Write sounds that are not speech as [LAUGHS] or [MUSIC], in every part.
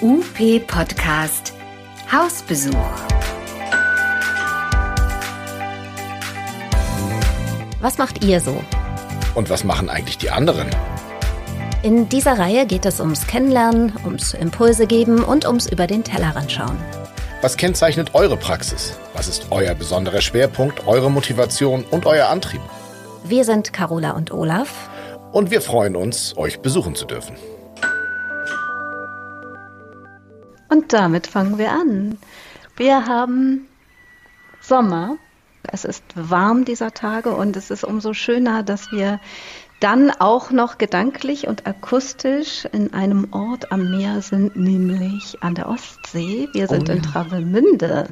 UP Podcast Hausbesuch. Was macht ihr so? Und was machen eigentlich die anderen? In dieser Reihe geht es ums Kennenlernen, ums Impulse geben und ums über den Tellerrand schauen. Was kennzeichnet eure Praxis? Was ist euer besonderer Schwerpunkt, eure Motivation und euer Antrieb? Wir sind Carola und Olaf. Und wir freuen uns, euch besuchen zu dürfen. Und damit fangen wir an. Wir haben Sommer. Es ist warm dieser Tage und es ist umso schöner, dass wir dann auch noch gedanklich und akustisch in einem Ort am Meer sind, nämlich an der Ostsee. Wir sind oh, ja. in Travemünde.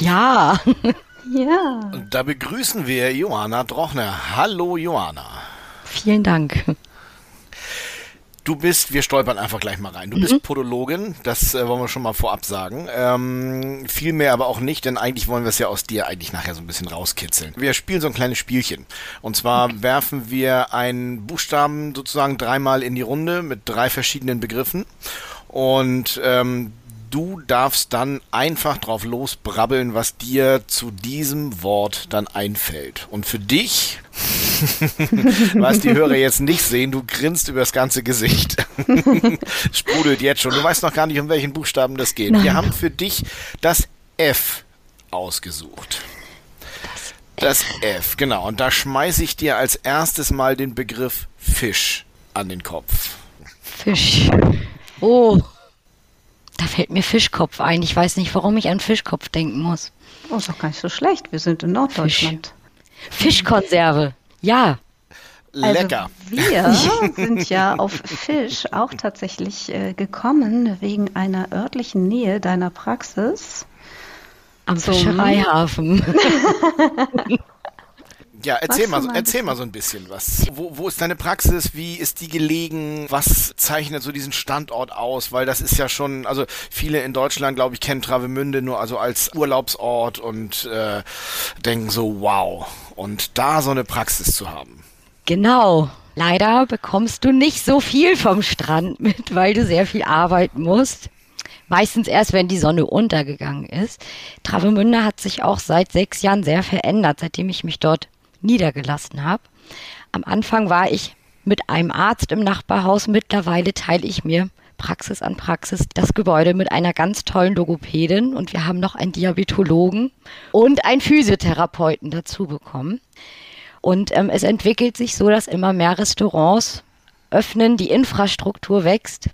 Ja. [LAUGHS] ja. Und da begrüßen wir Johanna Drochner. Hallo Johanna. Vielen Dank. Du bist, wir stolpern einfach gleich mal rein. Du mhm. bist Podologin, das äh, wollen wir schon mal vorab sagen. Ähm, viel mehr aber auch nicht, denn eigentlich wollen wir es ja aus dir eigentlich nachher so ein bisschen rauskitzeln. Wir spielen so ein kleines Spielchen. Und zwar okay. werfen wir einen Buchstaben sozusagen dreimal in die Runde mit drei verschiedenen Begriffen. Und ähm, du darfst dann einfach drauf losbrabbeln, was dir zu diesem Wort dann einfällt. Und für dich, [LAUGHS] was die Hörer jetzt nicht sehen, du grinst über das ganze Gesicht. [LAUGHS] Sprudelt jetzt schon. Du weißt noch gar nicht, um welchen Buchstaben das geht. Nein. Wir haben für dich das F ausgesucht. Das F, genau. Und da schmeiße ich dir als erstes mal den Begriff Fisch an den Kopf. Fisch. Oh. Da fällt mir Fischkopf ein. Ich weiß nicht, warum ich an Fischkopf denken muss. Oh, ist doch gar nicht so schlecht. Wir sind in Norddeutschland. Fisch. Fischkonserve. Ja. Lecker. Also wir [LAUGHS] sind ja auf Fisch auch tatsächlich äh, gekommen wegen einer örtlichen Nähe deiner Praxis. Am Fischereihafen. [LAUGHS] Ja, erzähl mal, erzähl mal so ein bisschen was. Wo, wo ist deine Praxis? Wie ist die gelegen? Was zeichnet so diesen Standort aus? Weil das ist ja schon, also viele in Deutschland, glaube ich, kennen Travemünde nur also als Urlaubsort und äh, denken so, wow. Und da so eine Praxis zu haben. Genau. Leider bekommst du nicht so viel vom Strand mit, weil du sehr viel arbeiten musst. Meistens erst, wenn die Sonne untergegangen ist. Travemünde hat sich auch seit sechs Jahren sehr verändert, seitdem ich mich dort niedergelassen habe. Am Anfang war ich mit einem Arzt im Nachbarhaus. Mittlerweile teile ich mir Praxis an Praxis das Gebäude mit einer ganz tollen Logopädin und wir haben noch einen Diabetologen und einen Physiotherapeuten dazu bekommen. Und ähm, es entwickelt sich so, dass immer mehr Restaurants öffnen, die Infrastruktur wächst,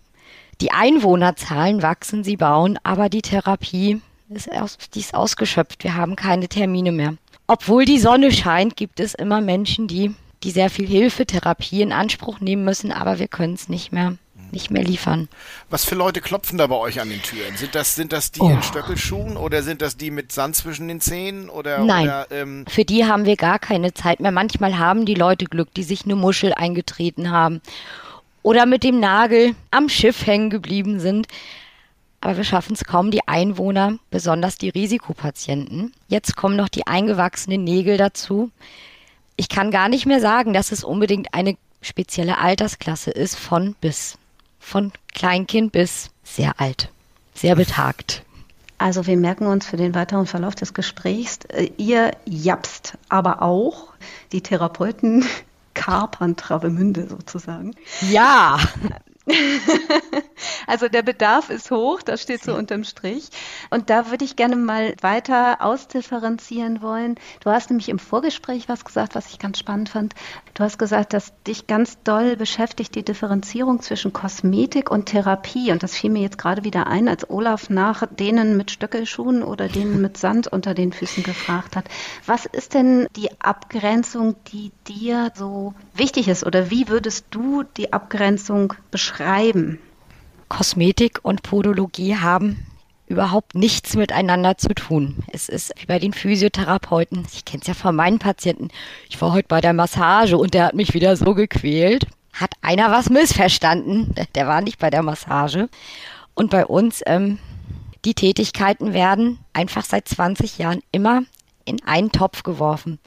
die Einwohnerzahlen wachsen, sie bauen, aber die Therapie ist, aus, die ist ausgeschöpft. Wir haben keine Termine mehr obwohl die Sonne scheint, gibt es immer Menschen, die, die sehr viel Hilfe, Therapie in Anspruch nehmen müssen, aber wir können es nicht mehr nicht mehr liefern. Was für Leute klopfen da bei euch an den Türen? Sind das, sind das die oh. in Stöckelschuhen oder sind das die mit Sand zwischen den Zähnen? Oder, Nein, oder, ähm für die haben wir gar keine Zeit mehr. Manchmal haben die Leute Glück, die sich eine Muschel eingetreten haben oder mit dem Nagel am Schiff hängen geblieben sind aber wir schaffen es kaum, die Einwohner, besonders die Risikopatienten. Jetzt kommen noch die eingewachsenen Nägel dazu. Ich kann gar nicht mehr sagen, dass es unbedingt eine spezielle Altersklasse ist, von bis. Von Kleinkind bis sehr alt, sehr betagt. Also wir merken uns für den weiteren Verlauf des Gesprächs, äh, ihr japst aber auch die Therapeuten [LAUGHS] kapern Travemünde sozusagen. Ja. [LAUGHS] also der Bedarf ist hoch, das steht so unterm Strich. Und da würde ich gerne mal weiter ausdifferenzieren wollen. Du hast nämlich im Vorgespräch was gesagt, was ich ganz spannend fand. Du hast gesagt, dass dich ganz doll beschäftigt die Differenzierung zwischen Kosmetik und Therapie. Und das fiel mir jetzt gerade wieder ein, als Olaf nach denen mit Stöckelschuhen oder denen [LAUGHS] mit Sand unter den Füßen gefragt hat. Was ist denn die Abgrenzung, die dir so wichtig ist? Oder wie würdest du die Abgrenzung beschreiben? Beschreiben? Kosmetik und Podologie haben überhaupt nichts miteinander zu tun. Es ist wie bei den Physiotherapeuten. Ich kenne es ja von meinen Patienten. Ich war heute bei der Massage und der hat mich wieder so gequält. Hat einer was missverstanden? Der war nicht bei der Massage. Und bei uns, ähm, die Tätigkeiten werden einfach seit 20 Jahren immer in einen Topf geworfen.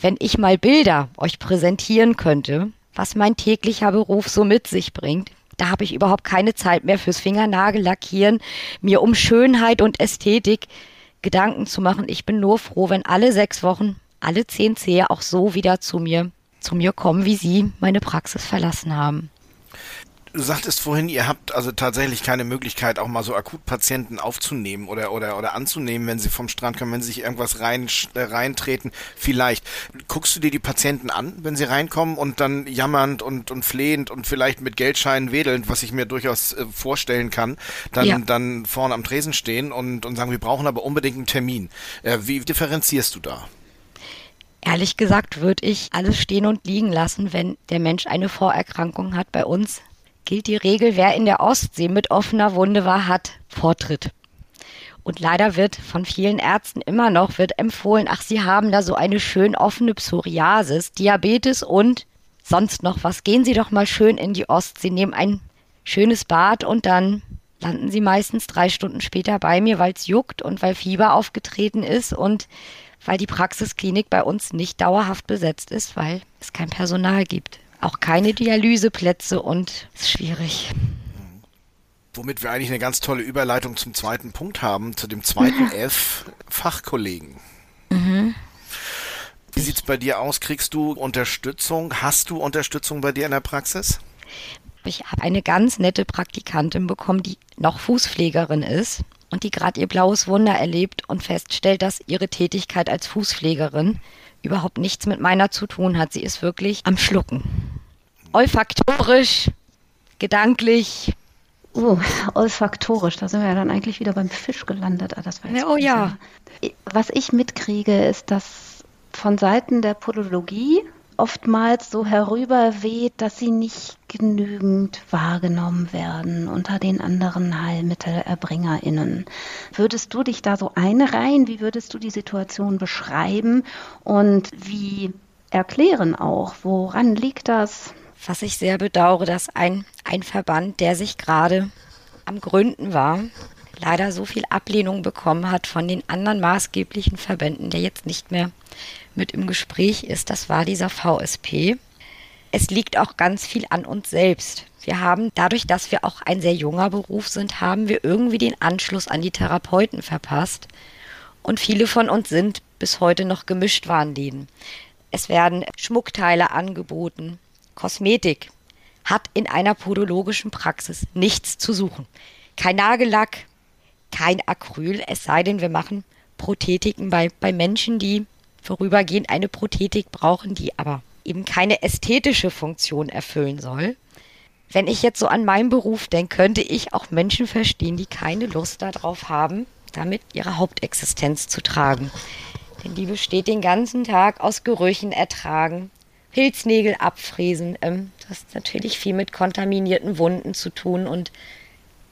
Wenn ich mal Bilder euch präsentieren könnte, was mein täglicher Beruf so mit sich bringt, da habe ich überhaupt keine Zeit mehr fürs Fingernagellackieren, mir um Schönheit und Ästhetik Gedanken zu machen. Ich bin nur froh, wenn alle sechs Wochen alle zehn Zehe auch so wieder zu mir, zu mir kommen, wie sie meine Praxis verlassen haben. Du sagtest vorhin, ihr habt also tatsächlich keine Möglichkeit, auch mal so Akutpatienten aufzunehmen oder, oder, oder anzunehmen, wenn sie vom Strand kommen, wenn sie sich irgendwas rein, äh, reintreten. Vielleicht. Guckst du dir die Patienten an, wenn sie reinkommen und dann jammernd und, und flehend und vielleicht mit Geldscheinen wedelnd, was ich mir durchaus äh, vorstellen kann, dann, ja. dann vorne am Tresen stehen und, und sagen, wir brauchen aber unbedingt einen Termin. Äh, wie differenzierst du da? Ehrlich gesagt würde ich alles stehen und liegen lassen, wenn der Mensch eine Vorerkrankung hat. Bei uns gilt die Regel, wer in der Ostsee mit offener Wunde war, hat Vortritt. Und leider wird von vielen Ärzten immer noch wird empfohlen, ach, sie haben da so eine schön offene Psoriasis, Diabetes und sonst noch was. Gehen Sie doch mal schön in die Ostsee, nehmen ein schönes Bad und dann landen Sie meistens drei Stunden später bei mir, weil es juckt und weil Fieber aufgetreten ist und weil die Praxisklinik bei uns nicht dauerhaft besetzt ist, weil es kein Personal gibt. Auch keine Dialyseplätze und es ist schwierig. Womit wir eigentlich eine ganz tolle Überleitung zum zweiten Punkt haben, zu dem zweiten mhm. F, Fachkollegen. Mhm. Wie sieht's bei dir aus? Kriegst du Unterstützung? Hast du Unterstützung bei dir in der Praxis? Ich habe eine ganz nette Praktikantin bekommen, die noch Fußpflegerin ist und die gerade ihr blaues Wunder erlebt und feststellt, dass ihre Tätigkeit als Fußpflegerin überhaupt nichts mit meiner zu tun hat. Sie ist wirklich am Schlucken. Olfaktorisch, gedanklich. Oh, olfaktorisch, da sind wir ja dann eigentlich wieder beim Fisch gelandet. Ah, das war jetzt oh ja. Was ich mitkriege, ist, dass von Seiten der Podologie oftmals so herüberweht, dass sie nicht genügend wahrgenommen werden unter den anderen HeilmittelerbringerInnen. Würdest du dich da so einreihen? Wie würdest du die Situation beschreiben? Und wie erklären auch, woran liegt das? Was ich sehr bedauere, dass ein, ein Verband, der sich gerade am Gründen war, leider so viel Ablehnung bekommen hat von den anderen maßgeblichen Verbänden, der jetzt nicht mehr mit im Gespräch ist, das war dieser VSP. Es liegt auch ganz viel an uns selbst. Wir haben dadurch, dass wir auch ein sehr junger Beruf sind, haben wir irgendwie den Anschluss an die Therapeuten verpasst. Und viele von uns sind bis heute noch Gemischtwarenläden. Es werden Schmuckteile angeboten. Kosmetik hat in einer podologischen Praxis nichts zu suchen. Kein Nagellack, kein Acryl, es sei denn, wir machen Prothetiken bei, bei Menschen, die vorübergehend eine Prothetik brauchen, die aber eben keine ästhetische Funktion erfüllen soll. Wenn ich jetzt so an meinen Beruf denke, könnte ich auch Menschen verstehen, die keine Lust darauf haben, damit ihre Hauptexistenz zu tragen. Denn die besteht den ganzen Tag aus Gerüchen ertragen, Pilznägel abfräsen. Ähm, das hat natürlich viel mit kontaminierten Wunden zu tun und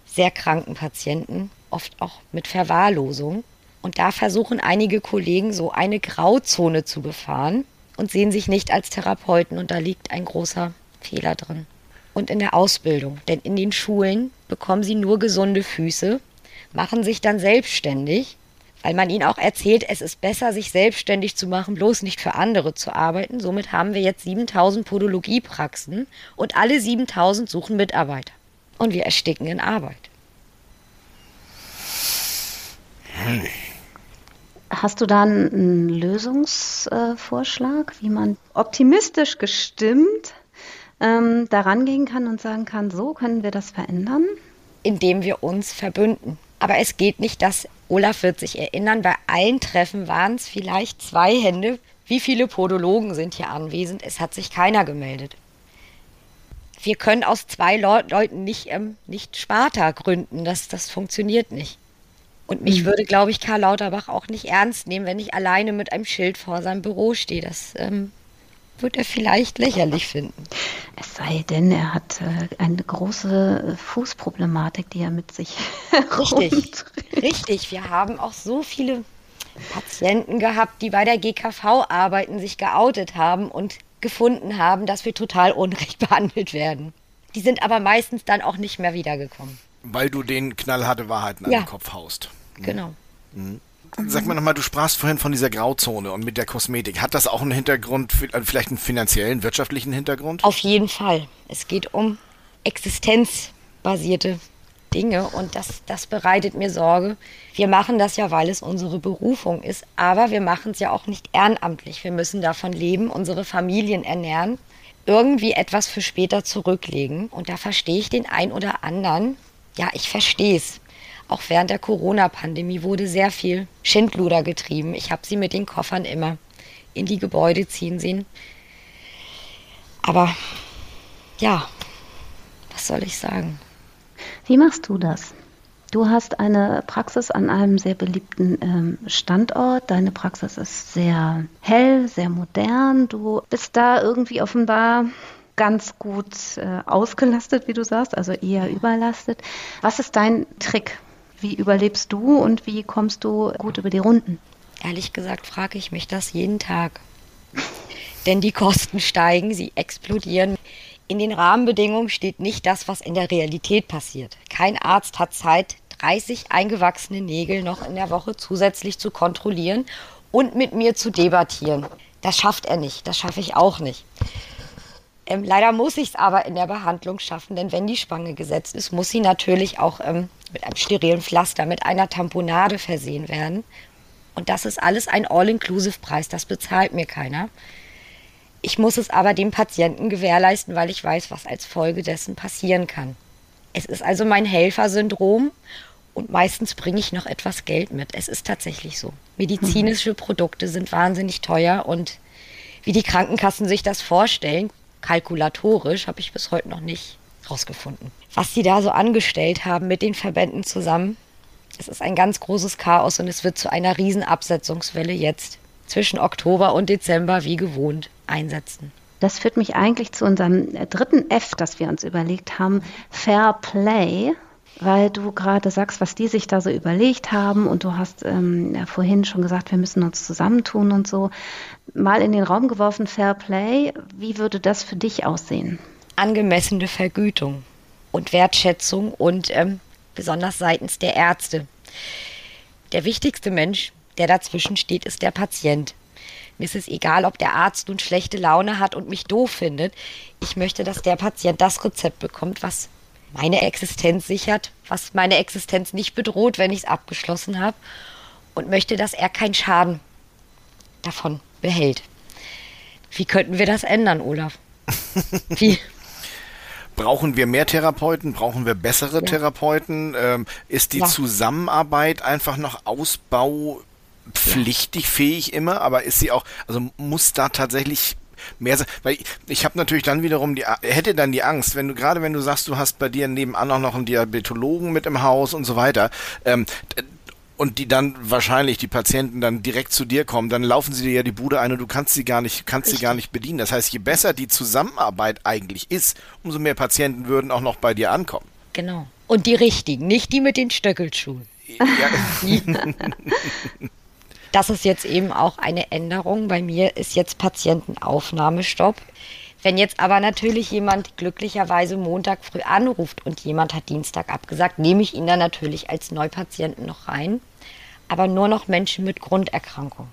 sehr kranken Patienten, oft auch mit Verwahrlosung. Und da versuchen einige Kollegen so eine Grauzone zu befahren und sehen sich nicht als Therapeuten. Und da liegt ein großer Fehler drin. Und in der Ausbildung. Denn in den Schulen bekommen sie nur gesunde Füße, machen sich dann selbstständig, weil man ihnen auch erzählt, es ist besser, sich selbstständig zu machen, bloß nicht für andere zu arbeiten. Somit haben wir jetzt 7000 Podologiepraxen und alle 7000 suchen Mitarbeiter. Und wir ersticken in Arbeit. Hm. Hast du da einen Lösungsvorschlag, wie man optimistisch gestimmt ähm, daran gehen kann und sagen kann, so können wir das verändern? Indem wir uns verbünden. Aber es geht nicht, dass Olaf wird sich erinnern, bei allen Treffen waren es vielleicht zwei Hände. Wie viele Podologen sind hier anwesend? Es hat sich keiner gemeldet. Wir können aus zwei Leuten nicht, ähm, nicht Sparta gründen. Das, das funktioniert nicht. Und mich mhm. würde, glaube ich, Karl Lauterbach auch nicht ernst nehmen, wenn ich alleine mit einem Schild vor seinem Büro stehe. Das ähm, wird er vielleicht lächerlich finden. Es sei denn, er hat äh, eine große Fußproblematik, die er mit sich [LAUGHS] Richtig, richtig. Wir haben auch so viele Patienten gehabt, die bei der GKV arbeiten, sich geoutet haben und gefunden haben, dass wir total unrecht [LAUGHS] behandelt werden. Die sind aber meistens dann auch nicht mehr wiedergekommen. Weil du den knallharte Wahrheiten an ja. den Kopf haust. Genau. Mhm. Sag mal nochmal, du sprachst vorhin von dieser Grauzone und mit der Kosmetik. Hat das auch einen Hintergrund, äh, vielleicht einen finanziellen, wirtschaftlichen Hintergrund? Auf jeden Fall. Es geht um existenzbasierte Dinge und das, das bereitet mir Sorge. Wir machen das ja, weil es unsere Berufung ist, aber wir machen es ja auch nicht ehrenamtlich. Wir müssen davon leben, unsere Familien ernähren, irgendwie etwas für später zurücklegen. Und da verstehe ich den ein oder anderen. Ja, ich verstehe es. Auch während der Corona-Pandemie wurde sehr viel Schindluder getrieben. Ich habe sie mit den Koffern immer in die Gebäude ziehen sehen. Aber ja, was soll ich sagen? Wie machst du das? Du hast eine Praxis an einem sehr beliebten ähm, Standort. Deine Praxis ist sehr hell, sehr modern. Du bist da irgendwie offenbar ganz gut äh, ausgelastet, wie du sagst, also eher überlastet. Was ist dein Trick? Wie überlebst du und wie kommst du gut über die Runden? Ehrlich gesagt frage ich mich das jeden Tag. [LAUGHS] Denn die Kosten steigen, sie explodieren. In den Rahmenbedingungen steht nicht das, was in der Realität passiert. Kein Arzt hat Zeit, 30 eingewachsene Nägel noch in der Woche zusätzlich zu kontrollieren und mit mir zu debattieren. Das schafft er nicht, das schaffe ich auch nicht. Ähm, leider muss ich es aber in der Behandlung schaffen, denn wenn die Spange gesetzt ist, muss sie natürlich auch ähm, mit einem sterilen Pflaster, mit einer Tamponade versehen werden. Und das ist alles ein All-Inclusive-Preis, das bezahlt mir keiner. Ich muss es aber dem Patienten gewährleisten, weil ich weiß, was als Folge dessen passieren kann. Es ist also mein Helfersyndrom und meistens bringe ich noch etwas Geld mit. Es ist tatsächlich so. Medizinische Produkte sind wahnsinnig teuer und wie die Krankenkassen sich das vorstellen, kalkulatorisch, habe ich bis heute noch nicht rausgefunden. Was sie da so angestellt haben mit den Verbänden zusammen, es ist ein ganz großes Chaos und es wird zu einer Riesenabsetzungswelle jetzt zwischen Oktober und Dezember wie gewohnt einsetzen. Das führt mich eigentlich zu unserem dritten F, das wir uns überlegt haben, Fair Play, weil du gerade sagst, was die sich da so überlegt haben und du hast ähm, ja, vorhin schon gesagt, wir müssen uns zusammentun und so. Mal in den Raum geworfen, Fair Play, wie würde das für dich aussehen? Angemessene Vergütung und Wertschätzung und ähm, besonders seitens der Ärzte. Der wichtigste Mensch, der dazwischen steht, ist der Patient. Mir ist es egal, ob der Arzt nun schlechte Laune hat und mich doof findet. Ich möchte, dass der Patient das Rezept bekommt, was meine Existenz sichert, was meine Existenz nicht bedroht, wenn ich es abgeschlossen habe. Und möchte, dass er keinen Schaden davon behält. Wie könnten wir das ändern, Olaf? [LAUGHS] Wie? Brauchen wir mehr Therapeuten? Brauchen wir bessere ja. Therapeuten? Ähm, ist die ja. Zusammenarbeit einfach noch Ausbau pflichtig fähig immer, aber ist sie auch, also muss da tatsächlich mehr sein, weil ich, ich habe natürlich dann wiederum die, hätte dann die Angst, wenn du, gerade wenn du sagst, du hast bei dir nebenan auch noch einen Diabetologen mit im Haus und so weiter, ähm, und die dann wahrscheinlich die Patienten dann direkt zu dir kommen, dann laufen sie dir ja die Bude ein und du kannst sie gar nicht, kannst Richtig. sie gar nicht bedienen. Das heißt, je besser die Zusammenarbeit eigentlich ist, umso mehr Patienten würden auch noch bei dir ankommen. Genau. Und die richtigen, nicht die mit den Stöckelschuhen. Ja. [LAUGHS] Das ist jetzt eben auch eine Änderung. Bei mir ist jetzt Patientenaufnahmestopp. Wenn jetzt aber natürlich jemand glücklicherweise Montag früh anruft und jemand hat Dienstag abgesagt, nehme ich ihn dann natürlich als Neupatienten noch rein. Aber nur noch Menschen mit Grunderkrankung.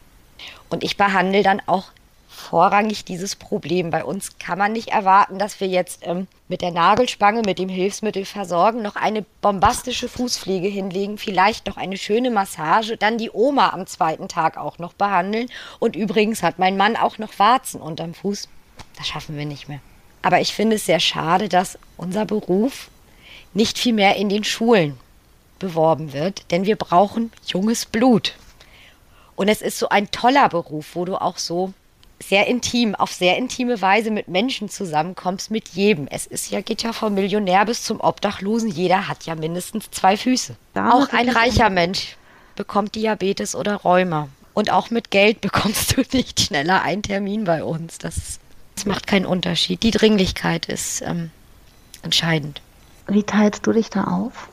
Und ich behandle dann auch vorrangig dieses Problem. Bei uns kann man nicht erwarten, dass wir jetzt ähm, mit der Nagelspange, mit dem Hilfsmittel versorgen, noch eine bombastische Fußpflege hinlegen, vielleicht noch eine schöne Massage, dann die Oma am zweiten Tag auch noch behandeln. Und übrigens hat mein Mann auch noch Warzen unterm Fuß. Das schaffen wir nicht mehr. Aber ich finde es sehr schade, dass unser Beruf nicht viel mehr in den Schulen beworben wird, denn wir brauchen junges Blut. Und es ist so ein toller Beruf, wo du auch so sehr intim, auf sehr intime Weise mit Menschen zusammenkommst, mit jedem. Es ist ja, geht ja vom Millionär bis zum Obdachlosen. Jeder hat ja mindestens zwei Füße. Da auch ein reicher Mensch bekommt Diabetes oder Rheuma. Und auch mit Geld [LAUGHS] bekommst du nicht schneller einen Termin bei uns. Das, das macht keinen Unterschied. Die Dringlichkeit ist ähm, entscheidend. Wie teilst du dich da auf?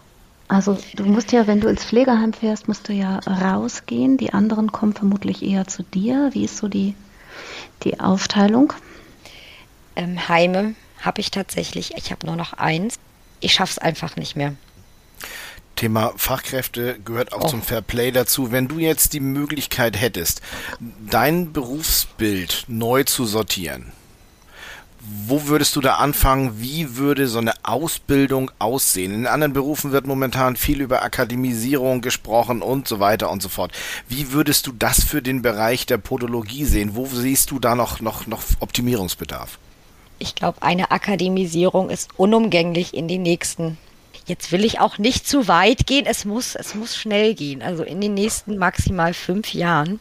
Also du musst ja, wenn du ins Pflegeheim fährst, musst du ja rausgehen. Die anderen kommen vermutlich eher zu dir. Wie ist so die die Aufteilung? Ähm, Heime habe ich tatsächlich. Ich habe nur noch eins. Ich schaffe es einfach nicht mehr. Thema Fachkräfte gehört auch oh. zum Fairplay dazu. Wenn du jetzt die Möglichkeit hättest, dein Berufsbild neu zu sortieren, Wo würdest du da anfangen? Wie würde so eine Ausbildung aussehen? In anderen Berufen wird momentan viel über Akademisierung gesprochen und so weiter und so fort. Wie würdest du das für den Bereich der Podologie sehen? Wo siehst du da noch, noch, noch Optimierungsbedarf? Ich glaube, eine Akademisierung ist unumgänglich in den nächsten. Jetzt will ich auch nicht zu weit gehen. Es muss, es muss schnell gehen. Also in den nächsten maximal fünf Jahren.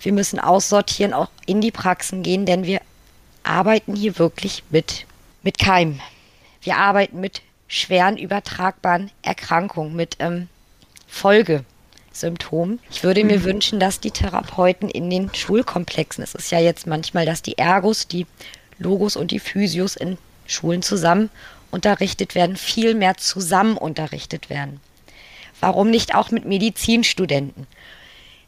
Wir müssen aussortieren, auch in die Praxen gehen, denn wir arbeiten hier wirklich mit, mit Keim. Wir arbeiten mit schweren übertragbaren Erkrankungen, mit ähm, Folgesymptomen. Ich würde mir mhm. wünschen, dass die Therapeuten in den Schulkomplexen, es ist ja jetzt manchmal, dass die Ergos, die Logos und die Physios in Schulen zusammen unterrichtet werden, viel mehr zusammen unterrichtet werden. Warum nicht auch mit Medizinstudenten?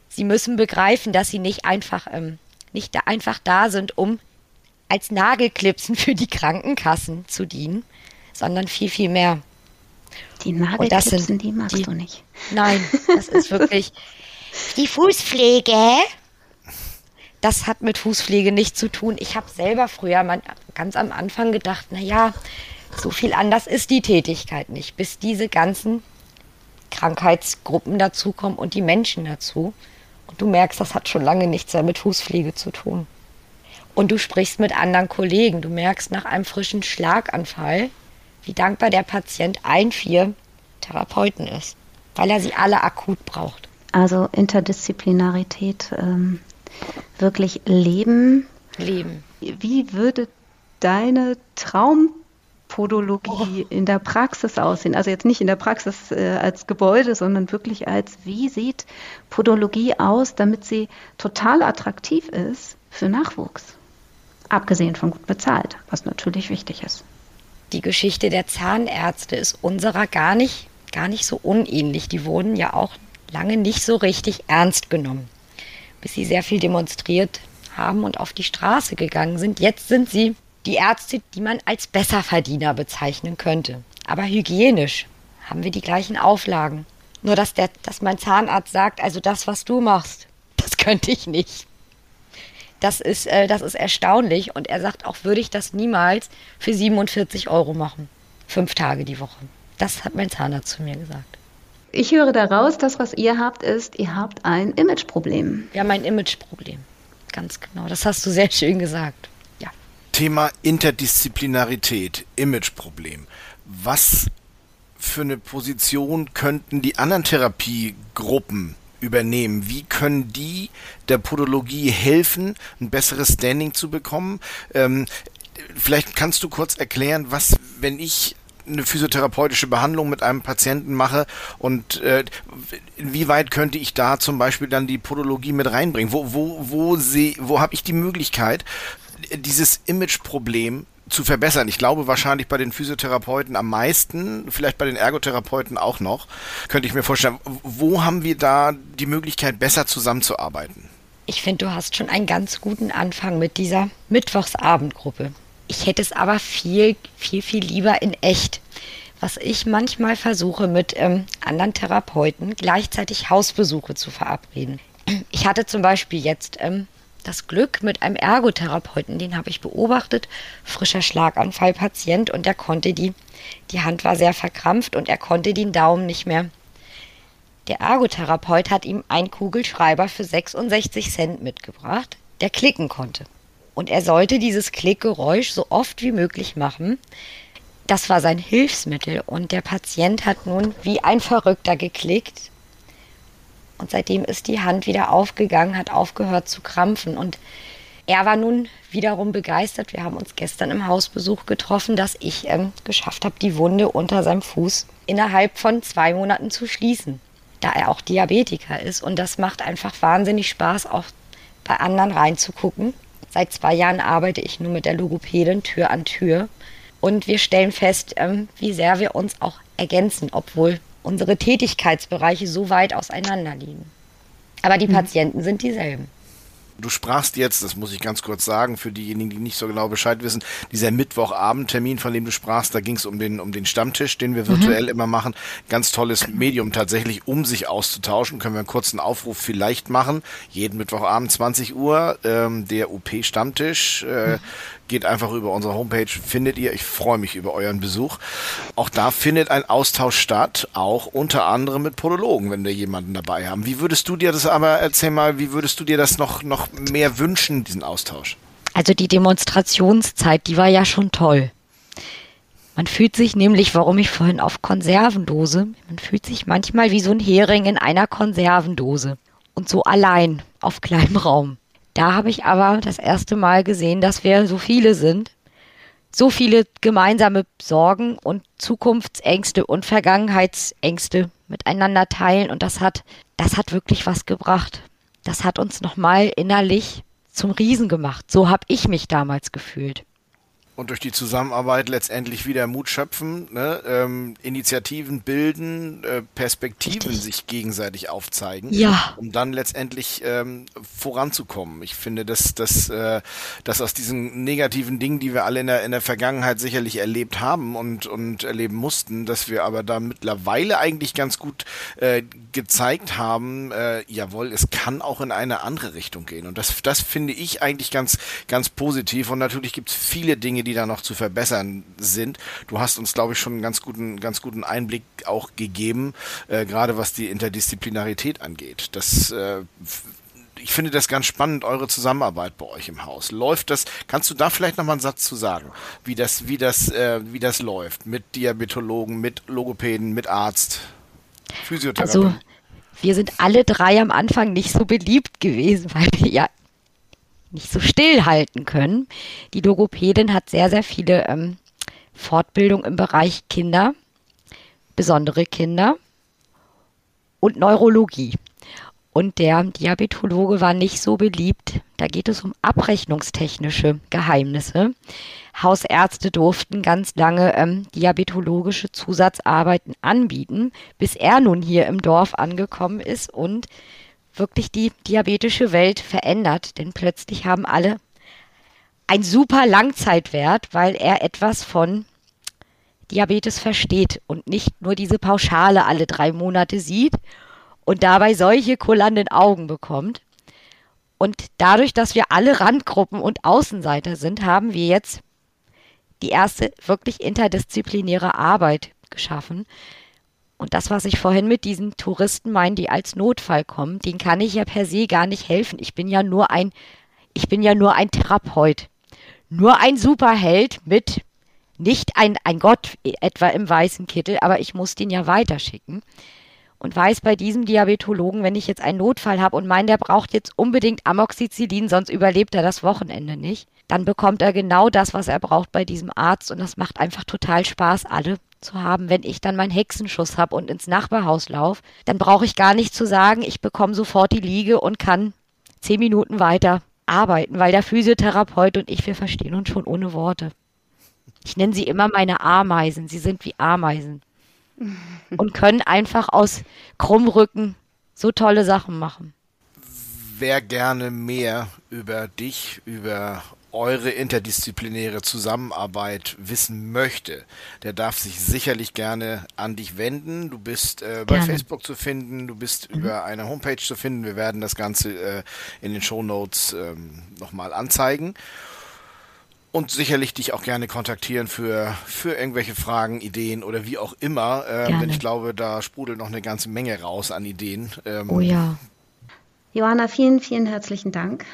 Sie müssen begreifen, dass sie nicht einfach, ähm, nicht da einfach da sind, um als Nagelklipsen für die Krankenkassen zu dienen, sondern viel, viel mehr. Die Nagelklipsen, sind, die magst die, du nicht. Nein, das ist wirklich [LAUGHS] die Fußpflege. Das hat mit Fußpflege nichts zu tun. Ich habe selber früher mal ganz am Anfang gedacht, naja, so viel anders ist die Tätigkeit nicht, bis diese ganzen Krankheitsgruppen dazukommen und die Menschen dazu. Und du merkst, das hat schon lange nichts mehr mit Fußpflege zu tun. Und du sprichst mit anderen Kollegen. Du merkst nach einem frischen Schlaganfall, wie dankbar der Patient ein, vier Therapeuten ist, weil er sie alle akut braucht. Also Interdisziplinarität ähm, wirklich leben. Leben. Wie würde deine Traumpodologie oh. in der Praxis aussehen? Also jetzt nicht in der Praxis äh, als Gebäude, sondern wirklich als, wie sieht Podologie aus, damit sie total attraktiv ist für Nachwuchs? Abgesehen von gut bezahlt, was natürlich wichtig ist. Die Geschichte der Zahnärzte ist unserer gar nicht, gar nicht so unähnlich. Die wurden ja auch lange nicht so richtig ernst genommen, bis sie sehr viel demonstriert haben und auf die Straße gegangen sind. Jetzt sind sie die Ärzte, die man als Besserverdiener bezeichnen könnte. Aber hygienisch haben wir die gleichen Auflagen. Nur dass, der, dass mein Zahnarzt sagt, also das, was du machst, [LAUGHS] das könnte ich nicht. Das ist, äh, das ist erstaunlich. Und er sagt auch, würde ich das niemals für 47 Euro machen. Fünf Tage die Woche. Das hat mein Zahnarzt zu mir gesagt. Ich höre daraus, das, was ihr habt, ist, ihr habt ein Imageproblem. Wir haben ein Imageproblem. Ganz genau. Das hast du sehr schön gesagt. Ja. Thema Interdisziplinarität, Imageproblem. Was für eine Position könnten die anderen Therapiegruppen übernehmen? Wie können die der Podologie helfen, ein besseres Standing zu bekommen? Ähm, vielleicht kannst du kurz erklären, was, wenn ich eine physiotherapeutische Behandlung mit einem Patienten mache und äh, inwieweit könnte ich da zum Beispiel dann die Podologie mit reinbringen? Wo, wo, wo, wo habe ich die Möglichkeit, dieses Imageproblem zu verbessern. Ich glaube wahrscheinlich bei den Physiotherapeuten am meisten, vielleicht bei den Ergotherapeuten auch noch, könnte ich mir vorstellen. Wo haben wir da die Möglichkeit, besser zusammenzuarbeiten? Ich finde, du hast schon einen ganz guten Anfang mit dieser Mittwochsabendgruppe. Ich hätte es aber viel, viel, viel lieber in echt. Was ich manchmal versuche, mit ähm, anderen Therapeuten gleichzeitig Hausbesuche zu verabreden. Ich hatte zum Beispiel jetzt ähm, das Glück mit einem Ergotherapeuten, den habe ich beobachtet, frischer Schlaganfallpatient und er konnte die, die Hand war sehr verkrampft und er konnte den Daumen nicht mehr. Der Ergotherapeut hat ihm einen Kugelschreiber für 66 Cent mitgebracht, der klicken konnte. Und er sollte dieses Klickgeräusch so oft wie möglich machen. Das war sein Hilfsmittel und der Patient hat nun wie ein Verrückter geklickt und seitdem ist die Hand wieder aufgegangen, hat aufgehört zu krampfen. Und er war nun wiederum begeistert. Wir haben uns gestern im Hausbesuch getroffen, dass ich ähm, geschafft habe, die Wunde unter seinem Fuß innerhalb von zwei Monaten zu schließen, da er auch Diabetiker ist. Und das macht einfach wahnsinnig Spaß, auch bei anderen reinzugucken. Seit zwei Jahren arbeite ich nur mit der Logopädin Tür an Tür. Und wir stellen fest, ähm, wie sehr wir uns auch ergänzen, obwohl unsere Tätigkeitsbereiche so weit auseinander liegen. Aber die mhm. Patienten sind dieselben. Du sprachst jetzt, das muss ich ganz kurz sagen, für diejenigen, die nicht so genau Bescheid wissen, dieser Mittwochabendtermin, von dem du sprachst, da ging es um den, um den Stammtisch, den wir virtuell mhm. immer machen. Ganz tolles Medium tatsächlich, um sich auszutauschen. Können wir einen kurzen Aufruf vielleicht machen. Jeden Mittwochabend 20 Uhr, ähm, der UP-Stammtisch. Äh, mhm geht einfach über unsere Homepage, findet ihr. Ich freue mich über euren Besuch. Auch da findet ein Austausch statt, auch unter anderem mit Podologen, wenn wir jemanden dabei haben. Wie würdest du dir das aber, erzähl mal, wie würdest du dir das noch, noch mehr wünschen, diesen Austausch? Also die Demonstrationszeit, die war ja schon toll. Man fühlt sich nämlich, warum ich vorhin auf Konservendose, man fühlt sich manchmal wie so ein Hering in einer Konservendose und so allein auf kleinem Raum. Da habe ich aber das erste Mal gesehen, dass wir so viele sind, so viele gemeinsame Sorgen und Zukunftsängste und Vergangenheitsängste miteinander teilen und das hat, das hat wirklich was gebracht. Das hat uns nochmal innerlich zum Riesen gemacht. So habe ich mich damals gefühlt und durch die Zusammenarbeit letztendlich wieder Mut schöpfen, ne? ähm, Initiativen bilden, äh, Perspektiven Richtig. sich gegenseitig aufzeigen, ja. um dann letztendlich ähm, voranzukommen. Ich finde, dass, dass, äh, dass aus diesen negativen Dingen, die wir alle in der, in der Vergangenheit sicherlich erlebt haben und, und erleben mussten, dass wir aber da mittlerweile eigentlich ganz gut äh, gezeigt haben, äh, jawohl, es kann auch in eine andere Richtung gehen. Und das, das finde ich eigentlich ganz, ganz positiv. Und natürlich gibt es viele Dinge, die da noch zu verbessern sind. Du hast uns, glaube ich, schon einen ganz guten, ganz guten Einblick auch gegeben, äh, gerade was die Interdisziplinarität angeht. Das äh, ich finde das ganz spannend, eure Zusammenarbeit bei euch im Haus. Läuft das, kannst du da vielleicht noch mal einen Satz zu sagen, wie das, wie das, äh, wie das läuft? Mit Diabetologen, mit Logopäden, mit Arzt, Physiotherapeuten? Also, wir sind alle drei am Anfang nicht so beliebt gewesen, weil wir ja nicht so stillhalten können. Die Logopädin hat sehr, sehr viele ähm, Fortbildungen im Bereich Kinder, besondere Kinder und Neurologie. Und der Diabetologe war nicht so beliebt. Da geht es um abrechnungstechnische Geheimnisse. Hausärzte durften ganz lange ähm, diabetologische Zusatzarbeiten anbieten, bis er nun hier im Dorf angekommen ist und wirklich die diabetische Welt verändert, denn plötzlich haben alle ein super Langzeitwert, weil er etwas von Diabetes versteht und nicht nur diese Pauschale alle drei Monate sieht und dabei solche kullenden Augen bekommt. Und dadurch, dass wir alle Randgruppen und Außenseiter sind, haben wir jetzt die erste wirklich interdisziplinäre Arbeit geschaffen, und das, was ich vorhin mit diesen Touristen meine, die als Notfall kommen, den kann ich ja per se gar nicht helfen. Ich bin ja nur ein, ich bin ja nur ein Therapeut. Nur ein Superheld mit nicht ein, ein Gott etwa im weißen Kittel, aber ich muss den ja weiterschicken. Und weiß bei diesem Diabetologen, wenn ich jetzt einen Notfall habe und meine, der braucht jetzt unbedingt Amoxicillin, sonst überlebt er das Wochenende nicht, dann bekommt er genau das, was er braucht bei diesem Arzt. Und das macht einfach total Spaß, alle zu haben, wenn ich dann meinen Hexenschuss habe und ins Nachbarhaus laufe, dann brauche ich gar nicht zu sagen, ich bekomme sofort die Liege und kann zehn Minuten weiter arbeiten, weil der Physiotherapeut und ich, wir verstehen uns schon ohne Worte. Ich nenne sie immer meine Ameisen. Sie sind wie Ameisen. [LAUGHS] und können einfach aus Krummrücken so tolle Sachen machen. Wer gerne mehr über dich, über eure interdisziplinäre Zusammenarbeit wissen möchte, der darf sich sicherlich gerne an dich wenden. Du bist äh, bei Facebook zu finden, du bist mhm. über eine Homepage zu finden. Wir werden das Ganze äh, in den Show Notes ähm, nochmal anzeigen. Und sicherlich dich auch gerne kontaktieren für, für irgendwelche Fragen, Ideen oder wie auch immer. Ähm, denn ich glaube, da sprudelt noch eine ganze Menge raus an Ideen. Ähm, oh ja. Johanna, vielen, vielen herzlichen Dank.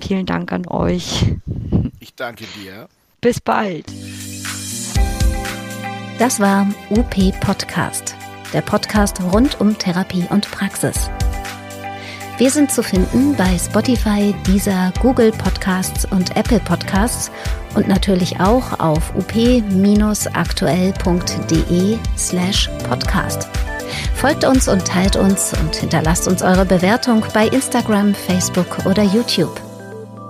Vielen Dank an euch. Ich danke dir. Bis bald. Das war UP Podcast, der Podcast rund um Therapie und Praxis. Wir sind zu finden bei Spotify, Deezer, Google Podcasts und Apple Podcasts und natürlich auch auf up-aktuell.de slash podcast. Folgt uns und teilt uns und hinterlasst uns eure Bewertung bei Instagram, Facebook oder YouTube.